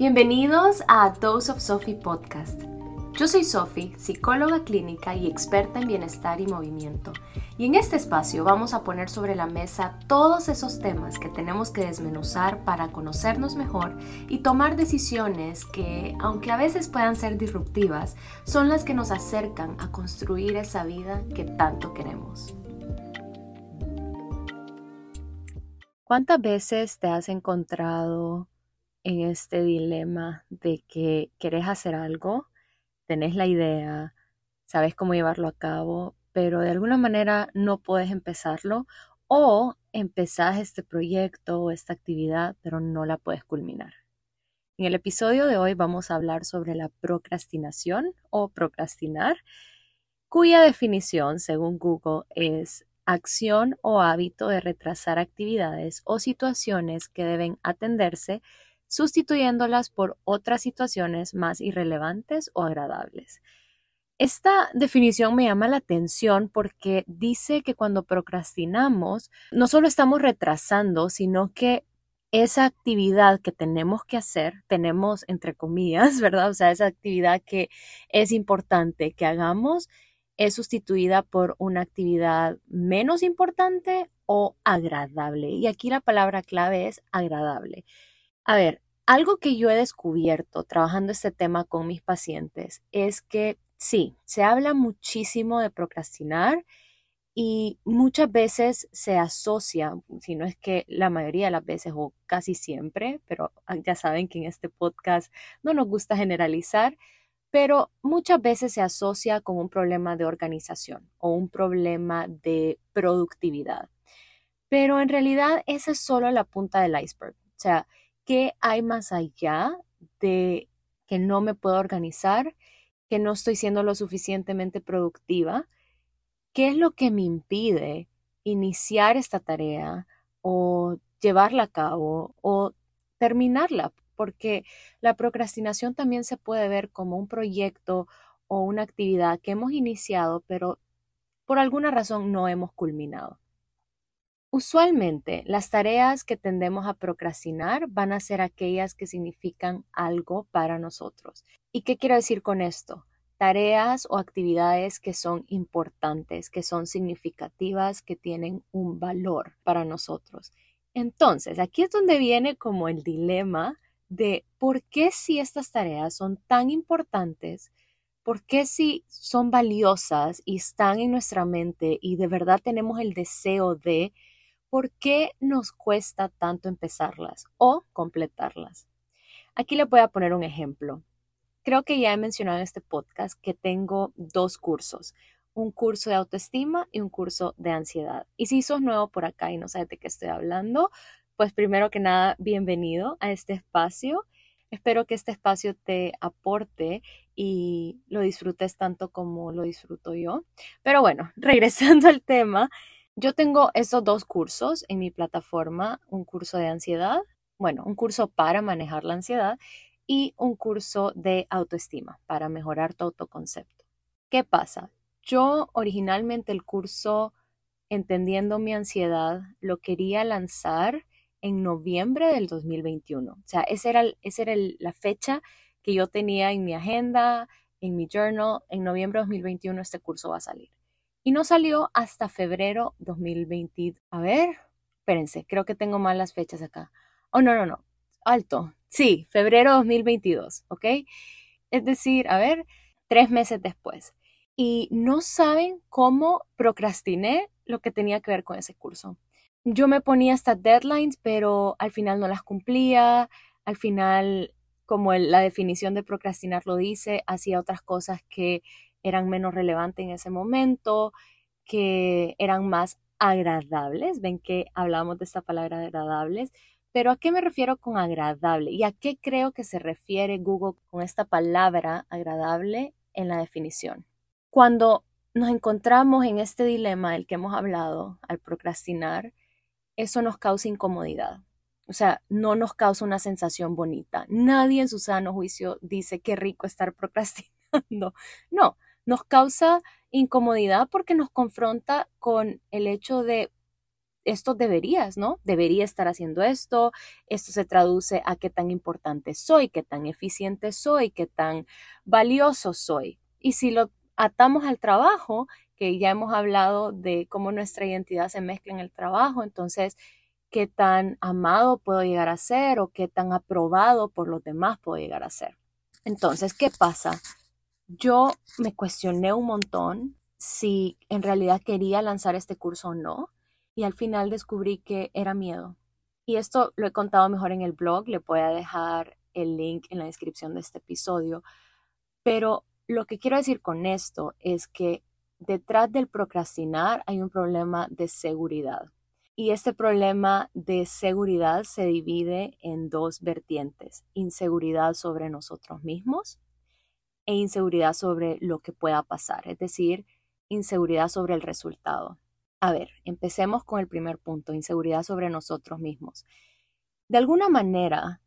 Bienvenidos a Dose of Sophie Podcast. Yo soy Sophie, psicóloga clínica y experta en bienestar y movimiento. Y en este espacio vamos a poner sobre la mesa todos esos temas que tenemos que desmenuzar para conocernos mejor y tomar decisiones que, aunque a veces puedan ser disruptivas, son las que nos acercan a construir esa vida que tanto queremos. ¿Cuántas veces te has encontrado en este dilema de que querés hacer algo, tenés la idea, sabes cómo llevarlo a cabo, pero de alguna manera no puedes empezarlo o empezás este proyecto o esta actividad, pero no la puedes culminar. En el episodio de hoy vamos a hablar sobre la procrastinación o procrastinar, cuya definición, según Google, es acción o hábito de retrasar actividades o situaciones que deben atenderse sustituyéndolas por otras situaciones más irrelevantes o agradables. Esta definición me llama la atención porque dice que cuando procrastinamos no solo estamos retrasando, sino que esa actividad que tenemos que hacer, tenemos entre comillas, ¿verdad? O sea, esa actividad que es importante que hagamos es sustituida por una actividad menos importante o agradable. Y aquí la palabra clave es agradable. A ver, algo que yo he descubierto trabajando este tema con mis pacientes es que sí, se habla muchísimo de procrastinar y muchas veces se asocia, si no es que la mayoría de las veces o casi siempre, pero ah, ya saben que en este podcast no nos gusta generalizar, pero muchas veces se asocia con un problema de organización o un problema de productividad. Pero en realidad esa es solo la punta del iceberg. O sea, ¿Qué hay más allá de que no me puedo organizar, que no estoy siendo lo suficientemente productiva? ¿Qué es lo que me impide iniciar esta tarea o llevarla a cabo o terminarla? Porque la procrastinación también se puede ver como un proyecto o una actividad que hemos iniciado, pero por alguna razón no hemos culminado. Usualmente, las tareas que tendemos a procrastinar van a ser aquellas que significan algo para nosotros. ¿Y qué quiero decir con esto? Tareas o actividades que son importantes, que son significativas, que tienen un valor para nosotros. Entonces, aquí es donde viene como el dilema de por qué si estas tareas son tan importantes, por qué si son valiosas y están en nuestra mente y de verdad tenemos el deseo de ¿por qué nos cuesta tanto empezarlas o completarlas? Aquí le voy a poner un ejemplo. Creo que ya he mencionado en este podcast que tengo dos cursos, un curso de autoestima y un curso de ansiedad. Y si sos nuevo por acá y no sabes de qué estoy hablando, pues primero que nada, bienvenido a este espacio. Espero que este espacio te aporte y lo disfrutes tanto como lo disfruto yo. Pero bueno, regresando al tema, yo tengo esos dos cursos en mi plataforma, un curso de ansiedad, bueno, un curso para manejar la ansiedad y un curso de autoestima para mejorar tu autoconcepto. ¿Qué pasa? Yo originalmente el curso Entendiendo mi ansiedad lo quería lanzar en noviembre del 2021. O sea, esa era, la fecha que yo tenía en mi agenda, en mi journal. En noviembre de 2021 este curso va a salir y no salió hasta febrero 2020. A ver, espérense, creo que tengo mal las fechas acá. Oh, no, no, no, alto. Sí, febrero 2022, ¿ok? Es decir, a ver, tres meses después. Y no saben cómo procrastiné lo que tenía que ver con ese curso. Yo me ponía estas deadlines, pero al final no las cumplía. Al final, como la definición de procrastinar lo dice, hacía otras cosas que eran menos relevantes en ese momento, que eran más agradables. Ven que hablamos de esta palabra agradables. Pero ¿a qué me refiero con agradable? ¿Y a qué creo que se refiere Google con esta palabra agradable en la definición? Cuando nos encontramos en este dilema del que hemos hablado al procrastinar, eso nos causa incomodidad. O sea, no nos causa una sensación bonita. Nadie en su sano juicio dice qué rico estar procrastinando. No, nos causa incomodidad porque nos confronta con el hecho de esto deberías, ¿no? Debería estar haciendo esto. Esto se traduce a qué tan importante soy, qué tan eficiente soy, qué tan valioso soy. Y si lo atamos al trabajo, que ya hemos hablado de cómo nuestra identidad se mezcla en el trabajo, entonces, qué tan amado puedo llegar a ser o qué tan aprobado por los demás puedo llegar a ser. Entonces, ¿qué pasa? Yo me cuestioné un montón si en realidad quería lanzar este curso o no y al final descubrí que era miedo. Y esto lo he contado mejor en el blog, le voy a dejar el link en la descripción de este episodio, pero lo que quiero decir con esto es que detrás del procrastinar hay un problema de seguridad. Y este problema de seguridad se divide en dos vertientes, inseguridad sobre nosotros mismos e inseguridad sobre lo que pueda pasar, es decir, inseguridad sobre el resultado. A ver, empecemos con el primer punto, inseguridad sobre nosotros mismos. De alguna manera,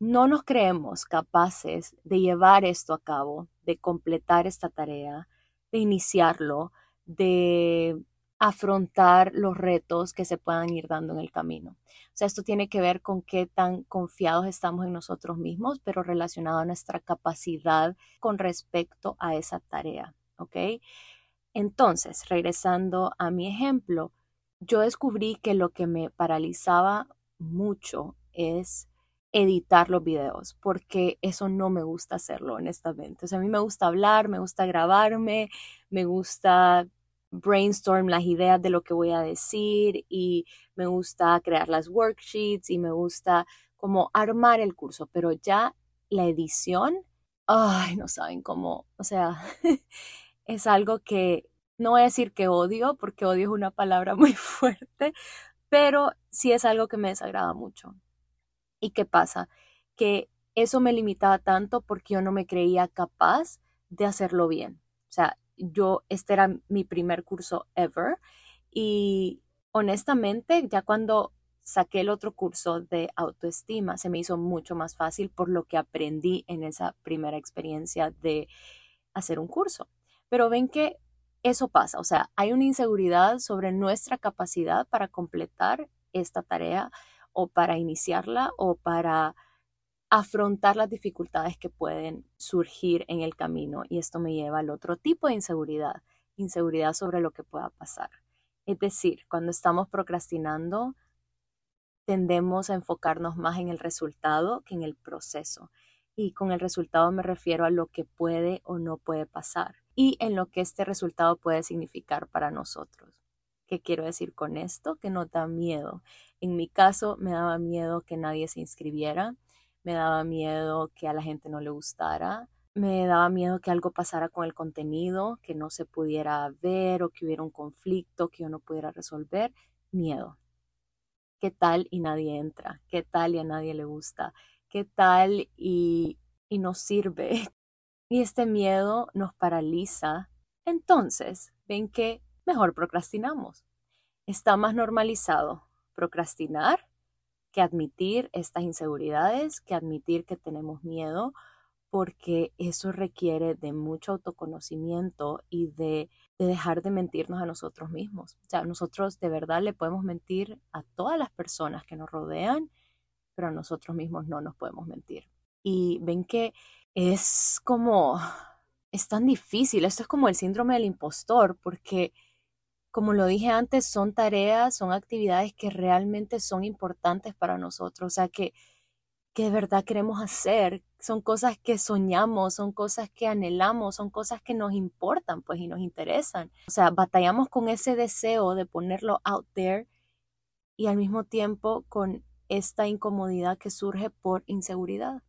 no nos creemos capaces de llevar esto a cabo, de completar esta tarea, de iniciarlo, de afrontar los retos que se puedan ir dando en el camino. O sea, esto tiene que ver con qué tan confiados estamos en nosotros mismos, pero relacionado a nuestra capacidad con respecto a esa tarea, ¿ok? Entonces, regresando a mi ejemplo, yo descubrí que lo que me paralizaba mucho es editar los videos, porque eso no me gusta hacerlo, honestamente. O sea, a mí me gusta hablar, me gusta grabarme, me gusta brainstorm las ideas de lo que voy a decir y me gusta crear las worksheets y me gusta como armar el curso, pero ya la edición, ay, no saben cómo, o sea, es algo que no voy a decir que odio, porque odio es una palabra muy fuerte, pero sí es algo que me desagrada mucho. ¿Y qué pasa? Que eso me limitaba tanto porque yo no me creía capaz de hacerlo bien. O sea, yo, este era mi primer curso ever y honestamente, ya cuando saqué el otro curso de autoestima, se me hizo mucho más fácil por lo que aprendí en esa primera experiencia de hacer un curso. Pero ven que eso pasa, o sea, hay una inseguridad sobre nuestra capacidad para completar esta tarea o para iniciarla o para afrontar las dificultades que pueden surgir en el camino. Y esto me lleva al otro tipo de inseguridad, inseguridad sobre lo que pueda pasar. Es decir, cuando estamos procrastinando, tendemos a enfocarnos más en el resultado que en el proceso. Y con el resultado me refiero a lo que puede o no puede pasar y en lo que este resultado puede significar para nosotros. ¿Qué quiero decir con esto? Que no da miedo. En mi caso, me daba miedo que nadie se inscribiera, me daba miedo que a la gente no le gustara, me daba miedo que algo pasara con el contenido, que no se pudiera ver o que hubiera un conflicto que yo no pudiera resolver. Miedo. ¿Qué tal y nadie entra? ¿Qué tal y a nadie le gusta? qué tal y, y nos sirve. Y este miedo nos paraliza. Entonces, ven que mejor procrastinamos. Está más normalizado procrastinar que admitir estas inseguridades, que admitir que tenemos miedo, porque eso requiere de mucho autoconocimiento y de, de, dejar de mentirnos a nosotros mismos. O sea, nosotros de verdad le podemos mentir a todas las personas que nos rodean pero nosotros mismos no nos podemos mentir. Y ven que es como, es tan difícil, esto es como el síndrome del impostor, porque como lo dije antes, son tareas, son actividades que realmente son importantes para nosotros, o sea, que, que de verdad queremos hacer, son cosas que soñamos, son cosas que anhelamos, son cosas que nos importan, pues, y nos interesan. O sea, batallamos con ese deseo de ponerlo out there y al mismo tiempo con esta incomodidad que surge por inseguridad.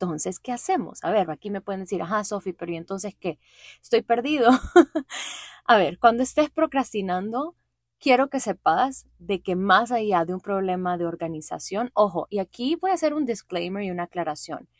Entonces, ¿qué hacemos? A ver, aquí me pueden decir, ajá, Sofi, pero ¿y entonces qué? Estoy perdido. a ver, cuando estés procrastinando, quiero que sepas de que más allá de un problema de organización, ojo, y aquí voy a hacer un disclaimer y una aclaración.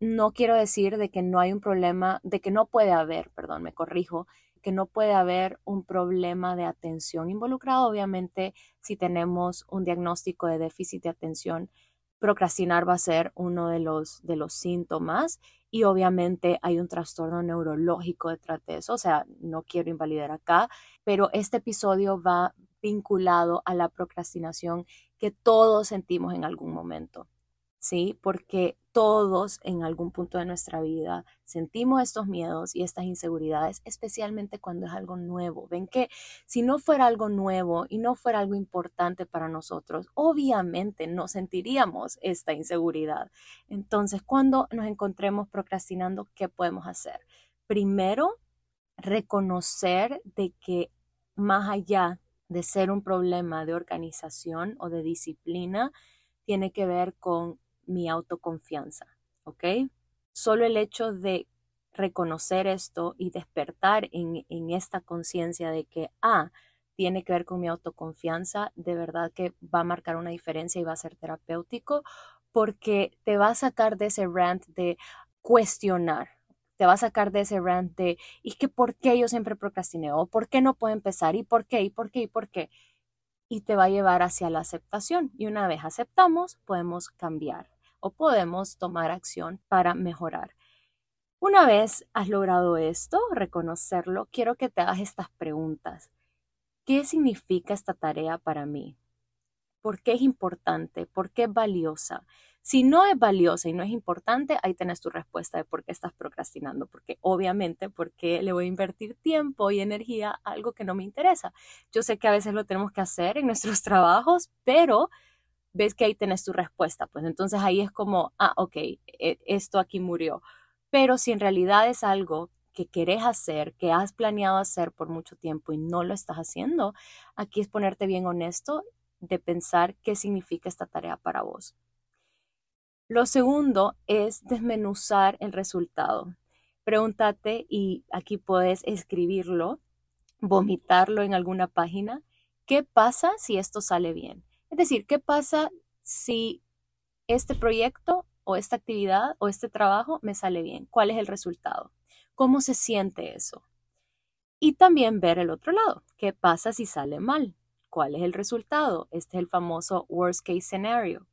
No quiero decir de que no hay un problema, de que no puede haber, perdón, me corrijo, que no puede haber un problema de atención involucrado. Obviamente, si tenemos un diagnóstico de déficit de atención, procrastinar va a ser uno de los, de los síntomas y obviamente hay un trastorno neurológico detrás de eso. O sea, no quiero invalidar acá, pero este episodio va vinculado a la procrastinación que todos sentimos en algún momento. ¿Sí? Porque todos en algún punto de nuestra vida sentimos estos miedos y estas inseguridades, especialmente cuando es algo nuevo. Ven que si no fuera algo nuevo y no fuera algo importante para nosotros, obviamente no sentiríamos esta inseguridad. Entonces, cuando nos encontremos procrastinando, ¿qué podemos hacer? Primero, reconocer de que más allá de ser un problema de organización o de disciplina, tiene que ver con mi autoconfianza, ¿ok? Solo el hecho de reconocer esto y despertar en, esta conciencia de que, ah, tiene que ver con mi autoconfianza, de verdad que va a marcar una diferencia y va a ser terapéutico porque te va a sacar de ese rant de cuestionar, te va a sacar de ese rant de, ¿y que por qué yo siempre procrastiné? ¿O por qué no puedo empezar? ¿Y por qué? ¿Y por qué? ¿Y por qué? Y te va a llevar hacia la aceptación. Y una vez aceptamos, podemos cambiar o podemos tomar acción para mejorar. Una vez has logrado esto, reconocerlo, quiero que te hagas estas preguntas. ¿Qué significa esta tarea para mí? ¿Por qué es importante? ¿Por qué es valiosa? Si no es valiosa y no es importante, ahí tenés tu respuesta de por qué estás procrastinando. Porque obviamente, porque le voy a invertir tiempo y energía a algo que no me interesa. Yo sé que a veces lo tenemos que hacer en nuestros trabajos, pero ves que ahí tenés tu respuesta. Pues entonces ahí es como, ah, ok, e, esto aquí murió. Pero si en realidad es algo que querés hacer, que has planeado hacer por mucho tiempo y no lo estás haciendo, aquí es ponerte bien honesto de pensar qué significa esta tarea para vos. Lo segundo es desmenuzar el resultado. Pregúntate, y aquí puedes escribirlo, vomitarlo en alguna página, ¿qué pasa si esto sale bien? Es decir, ¿qué pasa si este proyecto o esta actividad o este trabajo me sale bien? ¿Cuál es el resultado? ¿Cómo se siente eso? Y también ver el otro lado. ¿Qué pasa si sale mal? ¿Cuál es el resultado? Este es el famoso worst case scenario.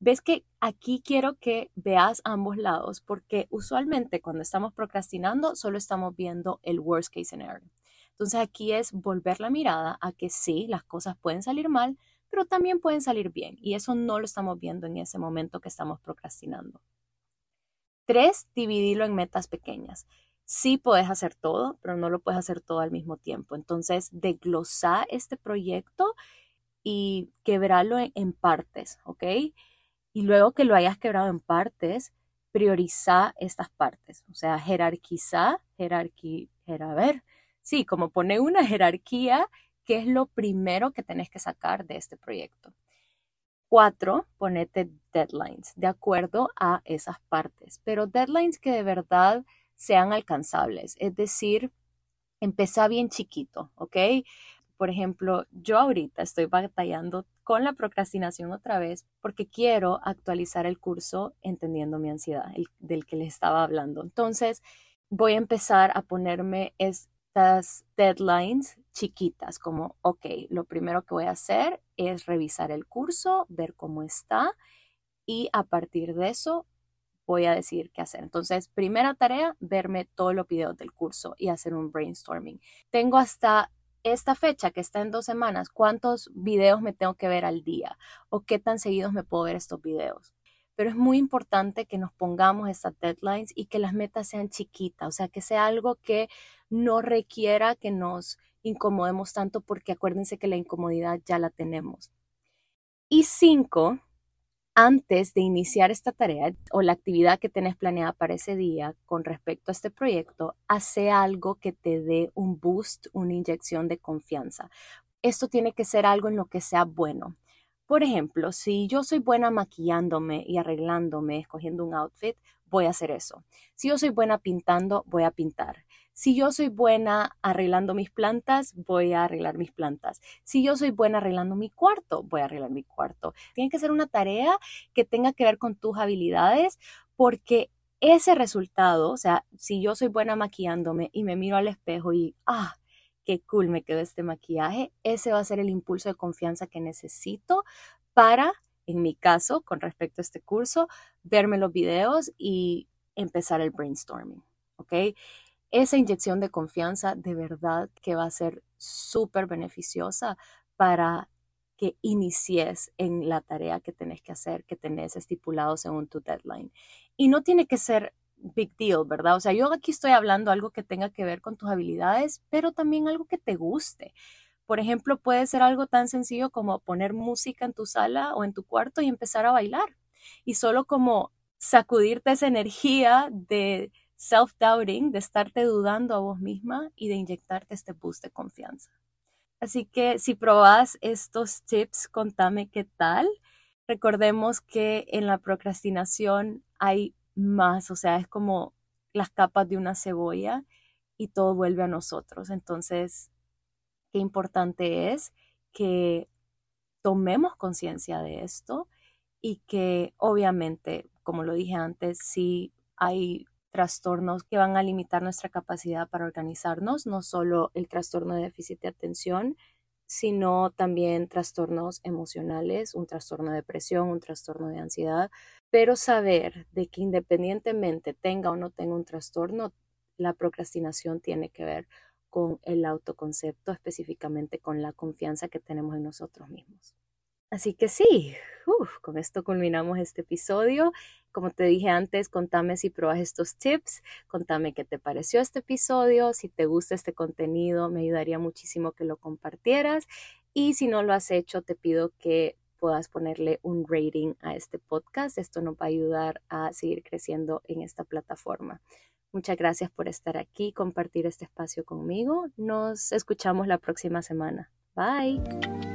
Ves que aquí quiero que veas ambos lados porque usualmente cuando estamos procrastinando solo estamos viendo el worst case scenario. Entonces aquí es volver la mirada a que sí, las cosas pueden salir mal, pero también pueden salir bien y eso no lo estamos viendo en ese momento que estamos procrastinando. Tres, dividirlo en metas pequeñas. Sí puedes hacer todo, pero no lo puedes hacer todo al mismo tiempo. Entonces, desglosar este proyecto y quebrarlo en, partes, ¿ok? Y luego que lo hayas quebrado en partes, prioriza estas partes. O sea, jerarquizar, jerarquía, a ver, sí, como pone una jerarquía qué es lo primero que tenés que sacar de este proyecto. Cuatro, ponete deadlines de acuerdo a esas partes, pero deadlines que de verdad sean alcanzables, es decir, empezá bien chiquito, ¿ok? Por ejemplo, yo ahorita estoy batallando con la procrastinación otra vez porque quiero actualizar el curso entendiendo mi ansiedad, el, del que les estaba hablando. Entonces, voy a empezar a ponerme estas deadlines chiquitas, como, ok, lo primero que voy a hacer es revisar el curso, ver cómo está y a partir de eso voy a decidir qué hacer. Entonces, primera tarea, verme todos los videos del curso y hacer un brainstorming. Tengo hasta esta fecha que está en dos semanas, ¿cuántos videos me tengo que ver al día? ¿O qué tan seguidos me puedo ver estos videos? Pero es muy importante que nos pongamos estas deadlines y que las metas sean chiquitas, o sea, que sea algo que no requiera que nos incomodemos tanto porque acuérdense que la incomodidad ya la tenemos. Y cinco, antes de iniciar esta tarea o la actividad que tenés planeada para ese día con respecto a este proyecto, hace algo que te dé un boost, una inyección de confianza. Esto tiene que ser algo en lo que sea bueno. Por ejemplo, si yo soy buena maquillándome y arreglándome, escogiendo un outfit, voy a hacer eso. Si yo soy buena pintando, voy a pintar. Si yo soy buena arreglando mis plantas, voy a arreglar mis plantas. Si yo soy buena arreglando mi cuarto, voy a arreglar mi cuarto. Tiene que ser una tarea que tenga que ver con tus habilidades porque ese resultado, o sea, si yo soy buena maquillándome y me miro al espejo y, ah, qué cool me quedó este maquillaje, ese va a ser el impulso de confianza que necesito para, en mi caso, con respecto a este curso, verme los videos y empezar el brainstorming. ¿Ok? Esa inyección de confianza de verdad que va a ser súper beneficiosa para que inicies en la tarea que tenés que hacer, que tenés estipulado según tu deadline. Y no tiene que ser big deal, ¿verdad? O sea, yo aquí estoy hablando algo que tenga que ver con tus habilidades, pero también algo que te guste. Por ejemplo, puede ser algo tan sencillo como poner música en tu sala o en tu cuarto y empezar a bailar. Y solo como sacudirte esa energía de self-doubting, de estarte dudando a vos misma y de inyectarte este boost de confianza. Así que si probas estos tips, contame qué tal. Recordemos que en la procrastinación hay más, o sea, es como las capas de una cebolla y todo vuelve a nosotros. Entonces, qué importante es que tomemos conciencia de esto y que obviamente, como lo dije antes, si hay trastornos que van a limitar nuestra capacidad para organizarnos, no solo el trastorno de déficit de atención, sino también trastornos emocionales, un trastorno de depresión, un trastorno de ansiedad, pero saber de que independientemente tenga o no tenga un trastorno, la procrastinación tiene que ver con el autoconcepto, específicamente con la confianza que tenemos en nosotros mismos. Así que sí, con esto culminamos este episodio. Como te dije antes, contame si probas estos tips, contame qué te pareció este episodio, si te gusta este contenido, me ayudaría muchísimo que lo compartieras y si no lo has hecho, te pido que puedas ponerle un rating a este podcast. Esto nos va a ayudar a seguir creciendo en esta plataforma. Muchas gracias por estar aquí, compartir este espacio conmigo. Nos escuchamos la próxima semana. Bye.